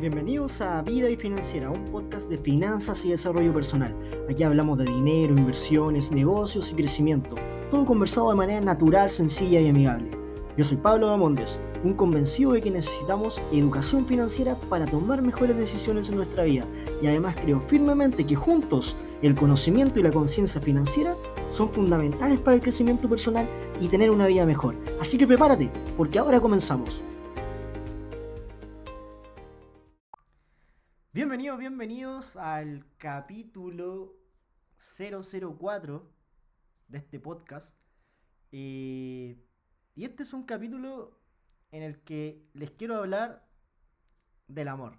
Bienvenidos a Vida y Financiera, un podcast de finanzas y desarrollo personal. Aquí hablamos de dinero, inversiones, negocios y crecimiento, todo conversado de manera natural, sencilla y amigable. Yo soy Pablo Damondes, un convencido de que necesitamos educación financiera para tomar mejores decisiones en nuestra vida y además creo firmemente que juntos el conocimiento y la conciencia financiera son fundamentales para el crecimiento personal y tener una vida mejor. Así que prepárate, porque ahora comenzamos. Bienvenidos, bienvenidos al capítulo 004 de este podcast. Eh, y este es un capítulo en el que les quiero hablar del amor.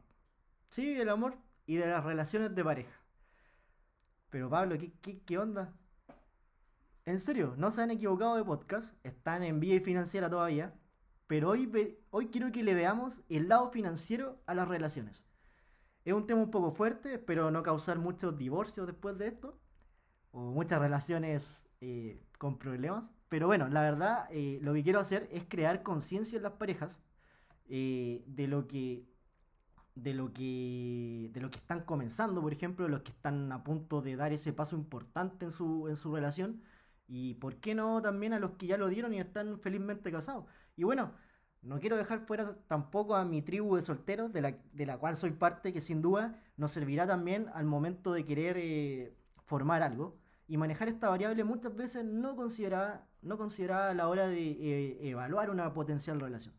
Sí, del amor y de las relaciones de pareja. Pero Pablo, ¿qué, qué, onda? En serio, no se han equivocado de podcast, están en vía financiera todavía, pero hoy, hoy quiero que le veamos el lado financiero a las relaciones. Es un tema un poco fuerte, espero no causar muchos divorcios después de esto, o muchas relaciones eh, con problemas. Pero bueno, la verdad, eh, lo que quiero hacer es crear conciencia en las parejas eh, de lo que de lo que de lo que están comenzando, por ejemplo, los que están a punto de dar ese paso importante en su, en su relación y por qué no también a los que ya lo dieron y están felizmente casados. Y bueno, no quiero dejar fuera tampoco a mi tribu de solteros, de la, de la cual soy parte, que sin duda nos servirá también al momento de querer eh, formar algo. Y manejar esta variable muchas veces no considerada, no a la hora de eh, evaluar una potencial relación.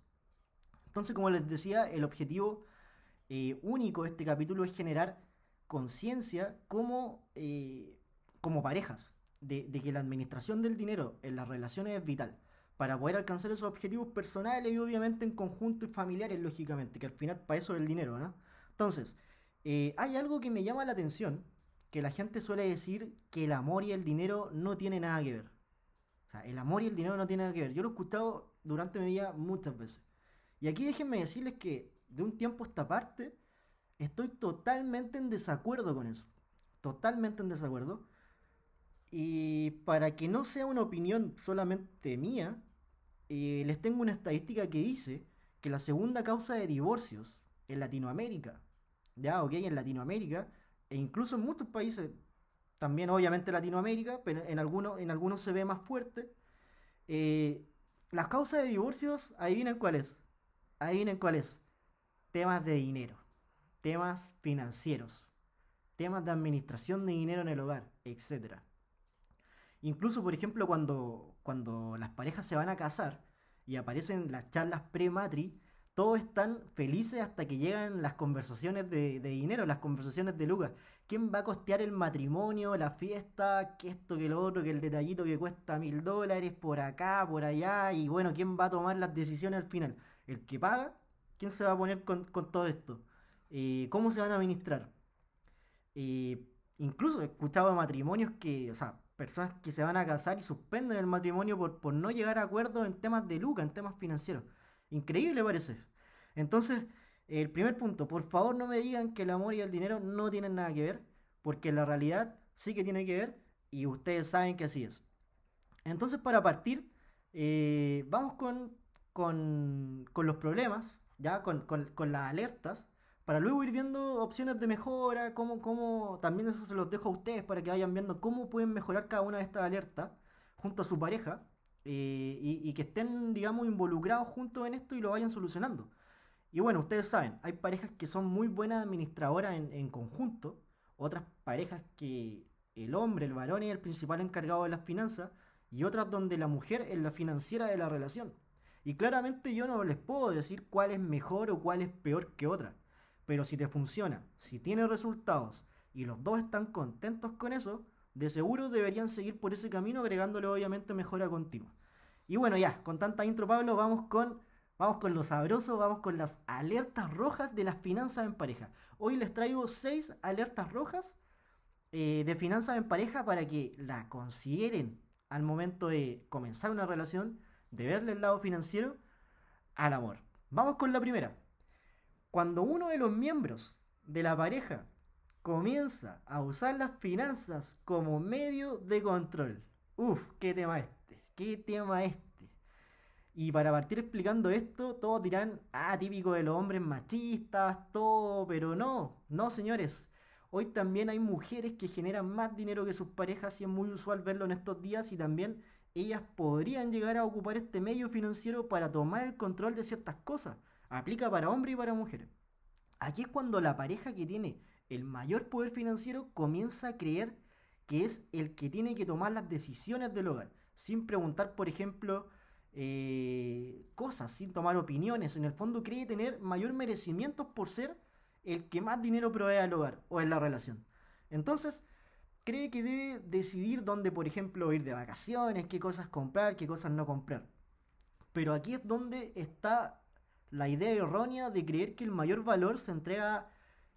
Entonces, como les decía, el objetivo eh, único de este capítulo es generar conciencia como, como parejas, de, de que la administración del dinero en las relaciones es vital para poder alcanzar esos objetivos personales y obviamente en conjunto y familiares, lógicamente, que al final para eso es el dinero, ¿no? Entonces, eh, hay algo que me llama la atención, que la gente suele decir que el amor y el dinero no tienen nada que ver. O sea, el amor y el dinero no tienen nada que ver. Yo lo he escuchado durante mi vida muchas veces. Y aquí déjenme decirles que de un tiempo a esta parte estoy totalmente en desacuerdo con eso. Totalmente en desacuerdo. Y para que no sea una opinión solamente mía, eh, les tengo una estadística que dice que la segunda causa de divorcios en Latinoamérica, ya, ok, en Latinoamérica, e incluso en muchos países, también obviamente Latinoamérica, pero en algunos, en algunos se ve más fuerte, eh, las causas de divorcios, adivinen cuáles, adivinen cuáles, temas de dinero, temas financieros, temas de administración de dinero en el hogar, etcétera. Incluso, por ejemplo, cuando, cuando las parejas se van a casar y aparecen las charlas pre-matri, todos están felices hasta que llegan las conversaciones de, dinero, las conversaciones de Lucas. ¿Quién va a costear el matrimonio, la fiesta, que esto, que lo otro, que el detallito que cuesta mil dólares, por acá, por allá? Y bueno, ¿quién va a tomar las decisiones al final? ¿El que paga? ¿Quién se va a poner con, todo esto? Eh, ¿Cómo se van a administrar? Eh, incluso he escuchado matrimonios que, o sea, personas que se van a casar y suspenden el matrimonio por, por no llegar a acuerdos en temas de lucas, en temas financieros. Increíble parece. Entonces, el primer punto, por favor no me digan que el amor y el dinero no tienen nada que ver, porque la realidad sí que tiene que ver y ustedes saben que así es. Entonces, para partir, eh, vamos con, con, con, los problemas, ya con, con las alertas para luego ir viendo opciones de mejora, cómo, cómo, también eso se los dejo a ustedes para que vayan viendo cómo pueden mejorar cada una de estas alertas junto a su pareja eh, y, que estén, digamos, involucrados juntos en esto y lo vayan solucionando. Y bueno, ustedes saben, hay parejas que son muy buenas administradoras en, en conjunto, otras parejas que el hombre, el varón es el principal encargado de las finanzas y otras donde la mujer es la financiera de la relación. Y claramente yo no les puedo decir cuál es mejor o cuál es peor que otra. Pero si te funciona, si tiene resultados y los dos están contentos con eso, de seguro deberían seguir por ese camino agregándole obviamente mejora continua. Y bueno, ya, con tanta intro Pablo, vamos con vamos con lo sabroso, vamos con las alertas rojas de las finanzas en pareja. Hoy les traigo seis alertas rojas eh, de finanzas en pareja para que la consideren al momento de comenzar una relación, de verle el lado financiero al amor. Vamos con la primera. Cuando uno de los miembros de la pareja comienza a usar las finanzas como medio de control. Uf, qué tema este, qué tema este. Y para partir explicando esto, todos dirán, ah, típico de los hombres machistas, todo, pero no, no señores. Hoy también hay mujeres que generan más dinero que sus parejas y es muy usual verlo en estos días y también ellas podrían llegar a ocupar este medio financiero para tomar el control de ciertas cosas. Aplica para hombres y para mujeres. Aquí es cuando la pareja que tiene el mayor poder financiero comienza a creer que es el que tiene que tomar las decisiones del hogar, sin preguntar, por ejemplo, eh, cosas, sin tomar opiniones. En el fondo cree tener mayor merecimiento por ser el que más dinero provee al hogar o en la relación. Entonces, cree que debe decidir dónde, por ejemplo, ir de vacaciones, qué cosas comprar, qué cosas no comprar. Pero aquí es donde está la idea errónea de creer que el mayor valor se entrega,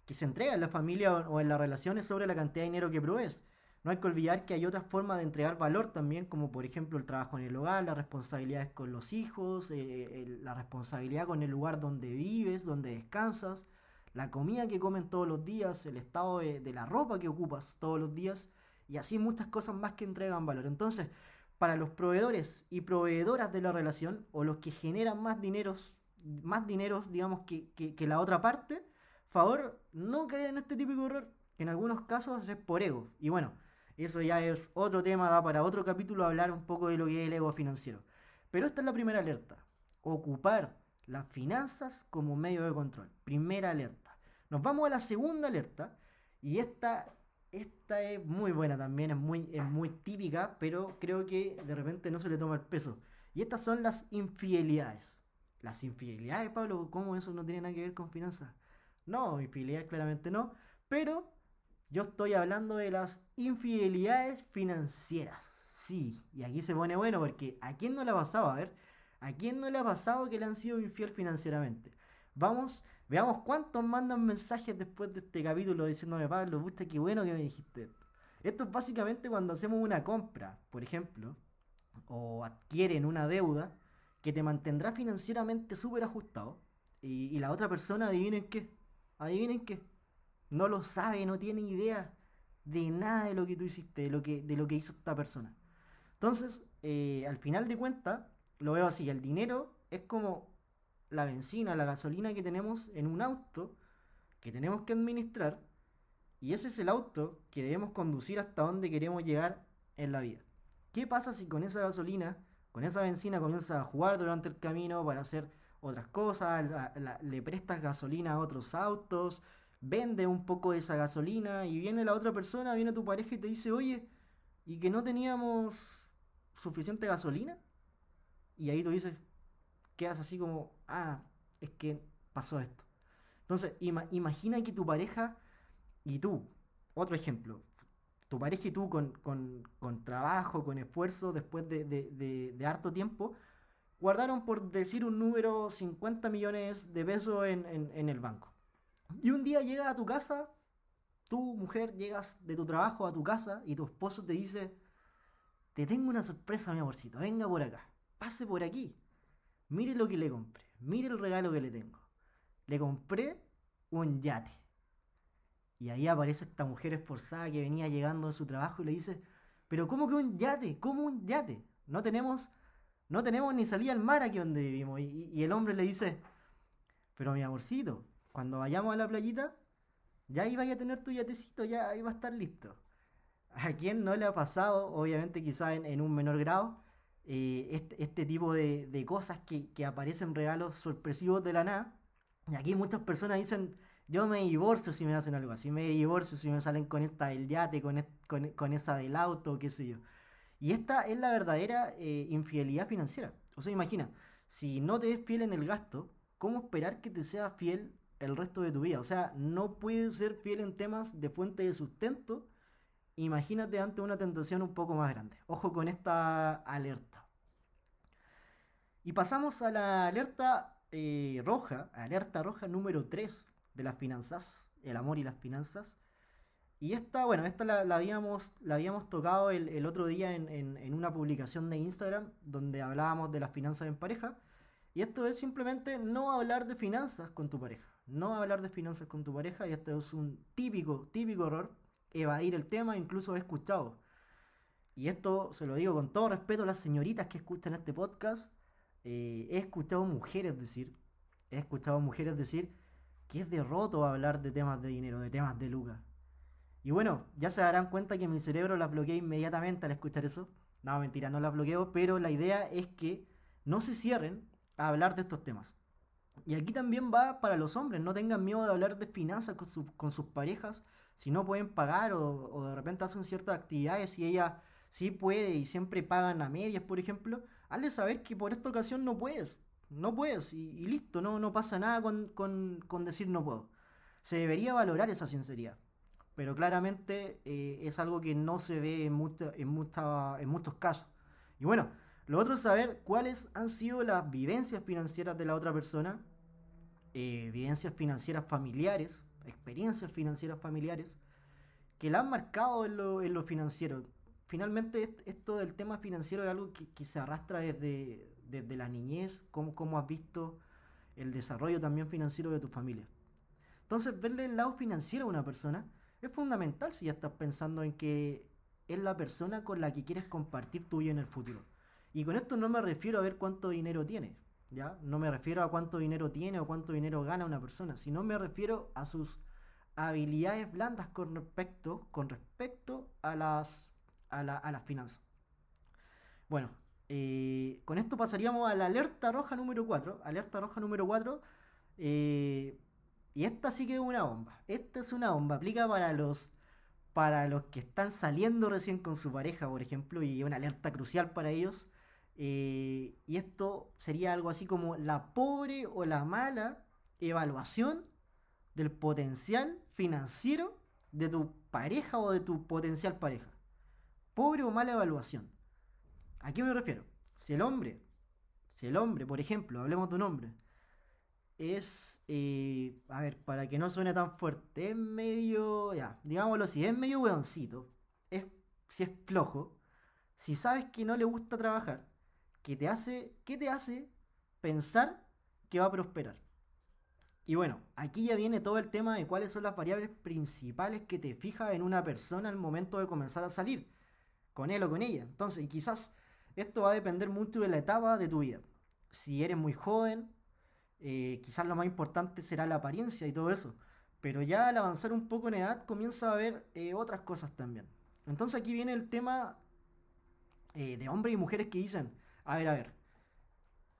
que se entrega en la familia o en las relaciones sobre la cantidad de dinero que provees. No hay que olvidar que hay otras formas de entregar valor también, como por ejemplo el trabajo en el hogar, las responsabilidades con los hijos, eh, la responsabilidad con el lugar donde vives, donde descansas, la comida que comen todos los días, el estado de, de, la ropa que ocupas todos los días y así muchas cosas más que entregan valor. Entonces, para los proveedores y proveedoras de la relación o los que generan más dineros, más dineros, digamos, que, que, que la otra parte, favor no caer en este típico error, que en algunos casos es por ego. Y bueno, eso ya es otro tema, da para otro capítulo hablar un poco de lo que es el ego financiero. Pero esta es la primera alerta. Ocupar las finanzas como medio de control. Primera alerta. Nos vamos a la segunda alerta. Y esta, esta es muy buena también, es muy, es muy típica, pero creo que de repente no se le toma el peso. Y estas son las infidelidades. Las infidelidades, Pablo, ¿cómo eso no tiene nada que ver con finanzas? No, infidelidades claramente no. Pero yo estoy hablando de las infidelidades financieras. Sí, y aquí se pone bueno porque ¿a quién no le ha pasado? A ver, ¿a quién no le ha pasado que le han sido infiel financieramente? Vamos, veamos cuántos mandan mensajes después de este capítulo diciéndome, Pablo, gusta qué bueno que me dijiste esto. Esto es básicamente cuando hacemos una compra, por ejemplo, o adquieren una deuda que te mantendrá financieramente súper ajustado y, y la otra persona, adivinen qué, adivinen qué no lo sabe, no tiene idea de nada de lo que tú hiciste, de lo que, de lo que hizo esta persona. Entonces, eh, al final de cuentas, lo veo así, el dinero es como la benzina, la gasolina que tenemos en un auto que tenemos que administrar y ese es el auto que debemos conducir hasta donde queremos llegar en la vida. ¿Qué pasa si con esa gasolina, con esa benzina comienzas a jugar durante el camino para hacer otras cosas, le prestas gasolina a otros autos, vende un poco de esa gasolina y viene la otra persona, viene tu pareja y te dice, oye, ¿y que no teníamos suficiente gasolina? Y ahí tú dices, quedas así como, ah, es que pasó esto. Entonces, imagina que tu pareja y tú, otro ejemplo, tu pareja y tú con, trabajo, con esfuerzo, después de, harto tiempo, guardaron, por decir un número, 50 millones de pesos en el banco. Y un día llegas a tu casa, tú, mujer, llegas de tu trabajo a tu casa y tu esposo te dice, te tengo una sorpresa, mi amorcito, venga por acá, pase por aquí, mire lo que le compré, mire el regalo que le tengo. Le compré un yate. Y ahí aparece esta mujer esforzada que venía llegando de su trabajo y le dice, pero ¿cómo que un yate? ¿Cómo un yate? No tenemos, no tenemos ni salida al mar aquí donde vivimos. Y, el hombre le dice, pero mi amorcito, cuando vayamos a la playita, ya iba a tener tu yatecito, ya iba a estar listo. ¿A quién no le ha pasado, obviamente quizá en, un menor grado, eh, este, este, tipo de, cosas que, aparecen regalos sorpresivos de la nada? Y aquí muchas personas dicen, yo me divorcio si me hacen algo así, me divorcio si me salen con esta del yate, con, con, esa del auto, qué sé yo. Y esta es la verdadera eh, infidelidad financiera. O sea, imagina, si no te es fiel en el gasto, ¿cómo esperar que te sea fiel el resto de tu vida. O sea, no puedes ser fiel en temas de fuente de sustento. Imagínate ante una tentación un poco más grande. Ojo con esta alerta. Y pasamos a la alerta eh, roja, alerta roja número 3 de las finanzas, el amor y las finanzas. Y esta, bueno, esta la, habíamos, la habíamos tocado el, otro día en, en, una publicación de Instagram donde hablábamos de las finanzas en pareja. Y esto es simplemente no hablar de finanzas con tu pareja no hablar de finanzas con tu pareja y esto es un típico, típico error, evadir el tema, incluso he escuchado. Y esto se lo digo con todo respeto a las señoritas que escuchan este podcast. eh, he escuchado mujeres decir, he escuchado mujeres decir que es derroto hablar de temas de dinero, de temas de lucas. Y bueno, ya se darán cuenta que mi cerebro las bloquea inmediatamente al escuchar eso. No, mentira, no las bloqueo, pero la idea es que no se cierren a hablar de estos temas. Y aquí también va para los hombres, no tengan miedo de hablar de finanzas con, sus parejas, si no pueden pagar o, de repente hacen ciertas actividades y ella sí puede y siempre pagan a medias, por ejemplo, hazle saber que por esta ocasión no puedes, no puedes y, listo, no, no pasa nada con, decir no puedo. Se debería valorar esa sinceridad, pero claramente eh, es algo que no se ve en, en, en muchos casos. Y bueno, lo otro es saber cuáles han sido las vivencias financieras de la otra persona, eh, vivencias financieras familiares, experiencias financieras familiares, que la han marcado en lo, financiero. Finalmente, esto del tema financiero es algo que, se arrastra desde, desde la niñez, cómo, cómo has visto el desarrollo también financiero de tu familia. Entonces, verle el lado financiero a una persona es fundamental si ya estás pensando en que es la persona con la que quieres compartir tu vida en el futuro. Y con esto no me refiero a ver cuánto dinero tiene, ¿ya? No me refiero a cuánto dinero tiene o cuánto dinero gana una persona, sino me refiero a sus habilidades blandas con respecto, con respecto a las, a, las finanzas. Bueno, eh, con esto pasaríamos a la alerta roja número 4. Alerta roja número 4. Eh, y esta sí que es una bomba. Esta es una bomba. Aplica para los, para los que están saliendo recién con su pareja, por ejemplo, y una alerta crucial para ellos. Eh, y esto sería algo así como la pobre o la mala evaluación del potencial financiero de tu pareja o de tu potencial pareja. Pobre o mala evaluación. ¿A qué me refiero? Si el hombre, si el hombre, por ejemplo, hablemos de un hombre, es, eh, a ver, para que no suene tan fuerte, es medio, ya, digámoslo así, es medio weoncito, es, si es flojo, si sabes que no le gusta trabajar, que te hace, ¿qué te hace pensar que va a prosperar? Y bueno, aquí ya viene todo el tema de cuáles son las variables principales que te fijas en una persona al momento de comenzar a salir, con él o con ella. Entonces, quizás esto va a depender mucho de la etapa de tu vida. Si eres muy joven, eh, quizás lo más importante será la apariencia y todo eso. Pero ya al avanzar un poco en edad comienza a ver eh, otras cosas también. Entonces aquí viene el tema eh, de hombres y mujeres que dicen, a ver, a ver.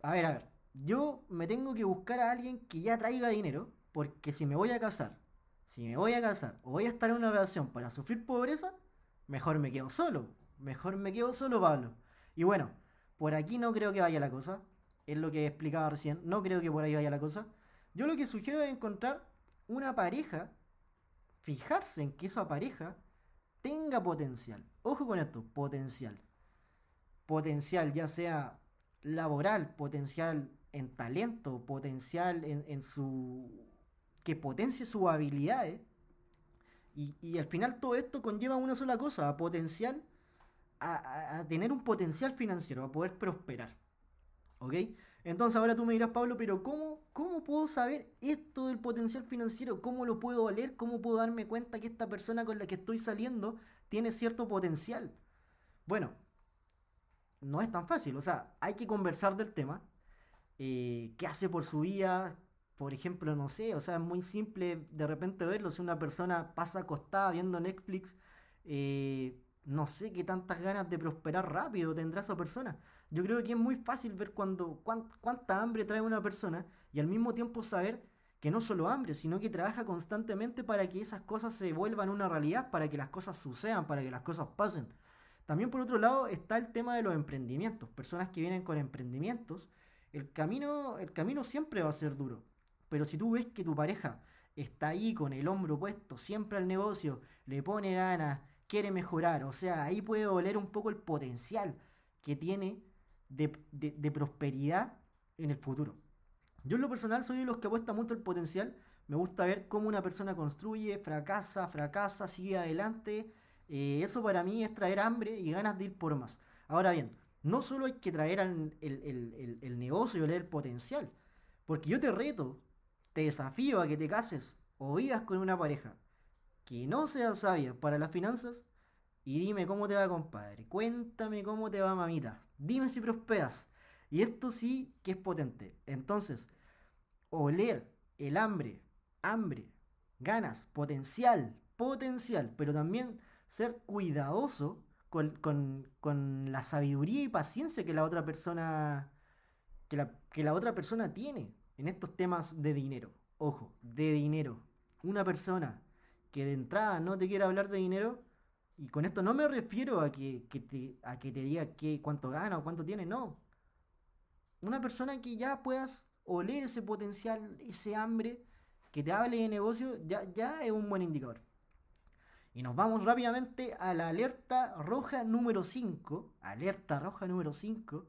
A ver, a ver. Yo me tengo que buscar a alguien que ya traiga dinero, porque si me voy a casar, si me voy a casar o voy a estar en una relación para sufrir pobreza, mejor me quedo solo. Mejor me quedo solo, Pablo. Y bueno, por aquí no creo que vaya la cosa. Es lo que explicaba recién. No creo que por ahí vaya la cosa. Yo lo que sugiero es encontrar una pareja, fijarse en que esa pareja tenga potencial. Ojo con esto, potencial potencial, ya sea laboral, potencial en talento, potencial en, su... que potencie sus habilidades. Y, al final todo esto conlleva una sola cosa, potencial, a, tener un potencial financiero, a poder prosperar. ¿Ok? Entonces ahora tú me dirás, Pablo, pero ¿cómo, ¿cómo puedo saber esto del potencial financiero? ¿Cómo lo puedo leer? ¿Cómo puedo darme cuenta que esta persona con la que estoy saliendo tiene cierto potencial? Bueno, no es tan fácil. O sea, hay que conversar del tema. Eh, ¿Qué hace por su vida? Por ejemplo, no sé, o sea, es muy simple de repente verlo. Si una persona pasa acostada viendo Netflix, eh, no sé qué tantas ganas de prosperar rápido tendrá esa persona. Yo creo que es muy fácil ver cuánta hambre trae una persona y al mismo tiempo saber que no solo hambre, sino que trabaja constantemente para que esas cosas se vuelvan una realidad, para que las cosas sucedan, para que las cosas pasen. También por otro lado está el tema de los emprendimientos. Personas que vienen con emprendimientos, el camino, el camino siempre va a ser duro. Pero si tú ves que tu pareja está ahí con el hombro puesto siempre al negocio, le pone ganas, quiere mejorar, o sea, ahí puede oler un poco el potencial que tiene de, de prosperidad en el futuro. Yo en lo personal soy de los que apuesta mucho el potencial. Me gusta ver cómo una persona construye, fracasa, fracasa, sigue adelante eh, eso para mí es traer hambre y ganas de ir por más. Ahora bien, no solo hay que traer el, negocio y oler el potencial, porque yo te reto, te desafío a que te cases o vivas con una pareja que no sea sabia para las finanzas y dime cómo te va, compadre. Cuéntame cómo te va, mamita. Dime si prosperas. Y esto sí que es potente. Entonces, oler el hambre, hambre, ganas, potencial, potencial, pero también ser cuidadoso con, la sabiduría y paciencia que la otra persona que la, que la otra persona tiene en estos temas de dinero. Ojo, de dinero. Una persona que de entrada no te quiere hablar de dinero, y con esto no me refiero a que, te, a que te diga cuánto gana o cuánto tiene, no. Una persona que ya puedas oler ese potencial, ese hambre, que te hable de negocio, ya, ya es un buen indicador. Y nos vamos rápidamente a la alerta roja número 5. Alerta roja número 5.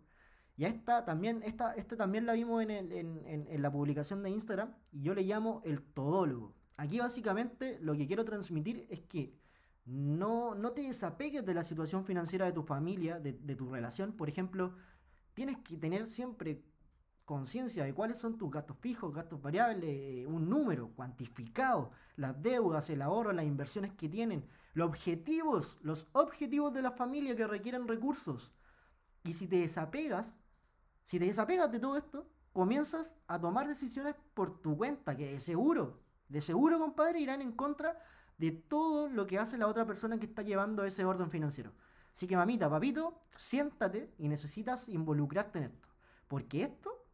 Y esta también, esta, esta también la vimos en, en, la publicación de Instagram. Y yo le llamo el todólogo. Aquí básicamente lo que quiero transmitir es que no, no te desapegues de la situación financiera de tu familia, de, tu relación. Por ejemplo, tienes que tener siempre conciencia de cuáles son tus gastos fijos, gastos variables, eh, un número cuantificado, las deudas, el ahorro, las inversiones que tienen, los objetivos, los objetivos de la familia que requieren recursos. Y si te desapegas, si te desapegas de todo esto, comienzas a tomar decisiones por tu cuenta, que de seguro, de seguro, compadre, irán en contra de todo lo que hace la otra persona que está llevando ese orden financiero. Así que mamita, papito, siéntate y necesitas involucrarte en esto. Porque esto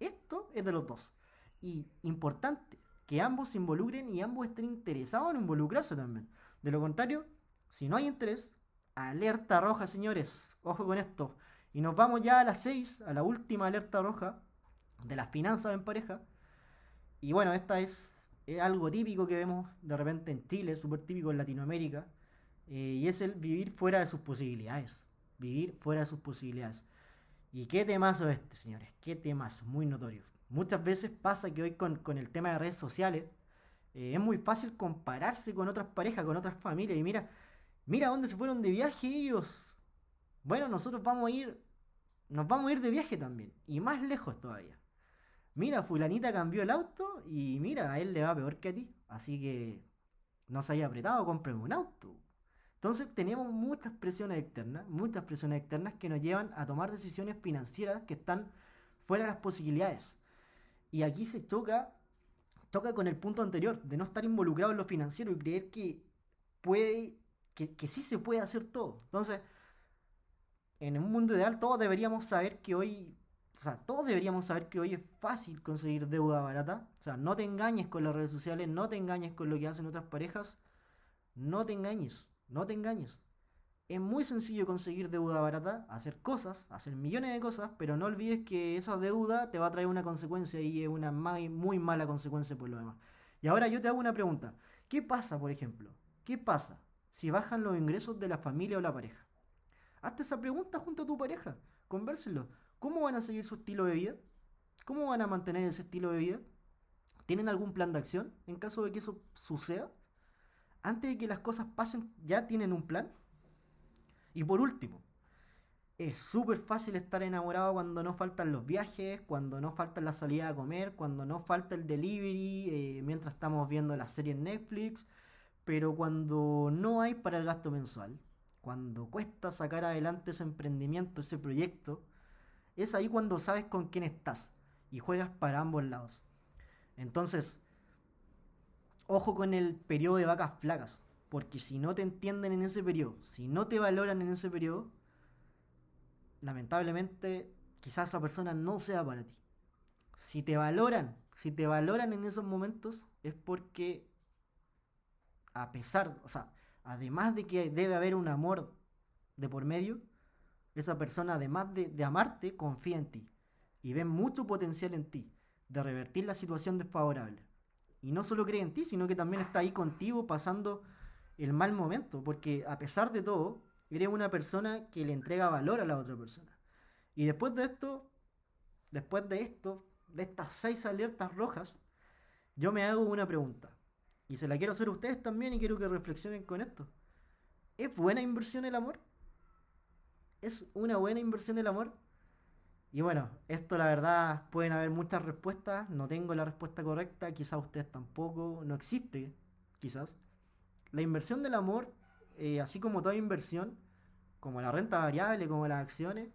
esto es de los dos. Y importante, que ambos se involucren y ambos estén interesados en involucrarse también. De lo contrario, si no hay interés, alerta roja, señores. Ojo con esto. Y nos vamos ya a las 6, a la última alerta roja de las finanzas en pareja. Y bueno, esta es, algo típico que vemos de repente en Chile, súper típico en Latinoamérica. Eh, y es el vivir fuera de sus posibilidades. Vivir fuera de sus posibilidades. Y qué temazo este, señores, qué temazo, muy notorio. Muchas veces pasa que hoy con, el tema de redes sociales eh, es muy fácil compararse con otras parejas, con otras familias. Y mira, mira dónde se fueron de viaje ellos. Bueno, nosotros vamos a ir, nos vamos a ir de viaje también. Y más lejos todavía. Mira, fulanita cambió el auto y mira, a él le va peor que a ti. Así que no se haya apretado, compren un auto. Entonces tenemos muchas presiones externas, muchas presiones externas que nos llevan a tomar decisiones financieras que están fuera de las posibilidades. Y aquí se toca, toca con el punto anterior, de no estar involucrado en lo financiero y creer que puede, que, que sí se puede hacer todo. Entonces, en un mundo ideal todos deberíamos saber que hoy, o sea, todos deberíamos saber que hoy es fácil conseguir deuda barata. O sea, no te engañes con las redes sociales, no te engañes con lo que hacen otras parejas, no te engañes. No te engañes. Es muy sencillo conseguir deuda barata, hacer cosas, hacer millones de cosas, pero no olvides que esa deuda te va a traer una consecuencia y es una muy mala consecuencia por lo demás. Y ahora yo te hago una pregunta. ¿Qué pasa, por ejemplo? ¿Qué pasa si bajan los ingresos de la familia o la pareja? Hazte esa pregunta junto a tu pareja. Convérselo. ¿Cómo van a seguir su estilo de vida? ¿Cómo van a mantener ese estilo de vida? ¿Tienen algún plan de acción en caso de que eso suceda? antes de que las cosas pasen, ya tienen un plan. Y por último, es súper fácil estar enamorado cuando no faltan los viajes, cuando no falta la salida a comer, cuando no falta el delivery, eh, mientras estamos viendo la serie en Netflix, pero cuando no hay para el gasto mensual, cuando cuesta sacar adelante ese emprendimiento, ese proyecto, es ahí cuando sabes con quién estás y juegas para ambos lados. Entonces, ojo con el periodo de vacas flacas. Porque si no te entienden en ese periodo, si no te valoran en ese periodo, lamentablemente quizás esa persona no sea para ti. Si te valoran, si te valoran en esos momentos, es porque a pesar, o sea, además de que debe haber un amor de por medio, esa persona además de, de amarte, confía en ti y ve mucho potencial en ti de revertir la situación desfavorable. Y no solo cree en ti, sino que también está ahí contigo pasando el mal momento, porque a pesar de todo, eres una persona que le entrega valor a la otra persona. Y después de esto, después de esto, de estas seis alertas rojas, yo me hago una pregunta. Y se la quiero hacer a ustedes también y quiero que reflexionen con esto. ¿Es buena inversión el amor? ¿Es una buena inversión el amor? Y bueno, esto la verdad pueden haber muchas respuestas, no tengo la respuesta correcta, quizás ustedes tampoco, no existe, quizás. La inversión del amor, eh, así como toda inversión, como la renta variable, como las acciones,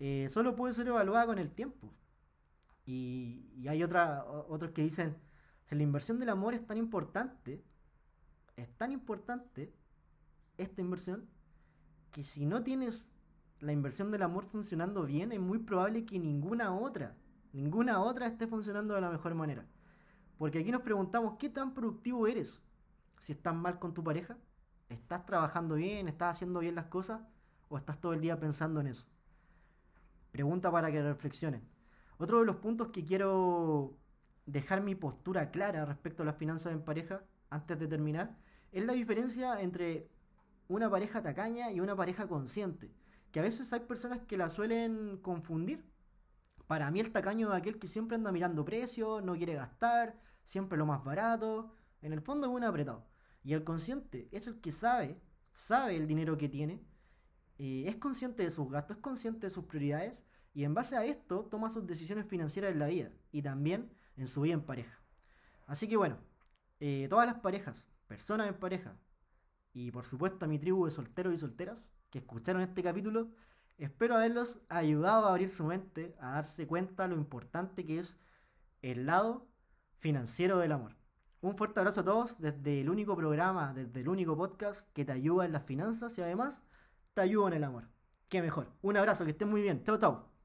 eh, solo puede ser evaluada con el tiempo. Y, hay otra, otros que dicen, si la inversión del amor es tan importante, es tan importante esta inversión, que si no tienes la inversión del amor funcionando bien, es muy probable que ninguna otra, ninguna otra esté funcionando de la mejor manera. Porque aquí nos preguntamos, ¿qué tan productivo eres? Si estás mal con tu pareja, ¿estás trabajando bien? ¿Estás haciendo bien las cosas? ¿O estás todo el día pensando en eso? Pregunta para que reflexionen. Otro de los puntos que quiero dejar mi postura clara respecto a las finanzas en pareja, antes de terminar, es la diferencia entre una pareja tacaña y una pareja consciente. Que a veces hay personas que la suelen confundir. Para mí el tacaño es aquel que siempre anda mirando precios, no quiere gastar, siempre lo más barato. En el fondo es un apretado. Y el consciente es el que sabe, sabe el dinero que tiene, eh, es consciente de sus gastos, es consciente de sus prioridades y en base a esto toma sus decisiones financieras en la vida y también en su vida en pareja. Así que bueno, eh, todas las parejas, personas en pareja y por supuesto a mi tribu de solteros y solteras que escucharon este capítulo, espero haberlos ayudado a abrir su mente, a darse cuenta lo importante que es el lado financiero del amor. Un fuerte abrazo a todos desde el único programa, desde el único podcast que te ayuda en las finanzas y además te ayuda en el amor. Qué mejor. Un abrazo, que estén muy bien. Chao, chao.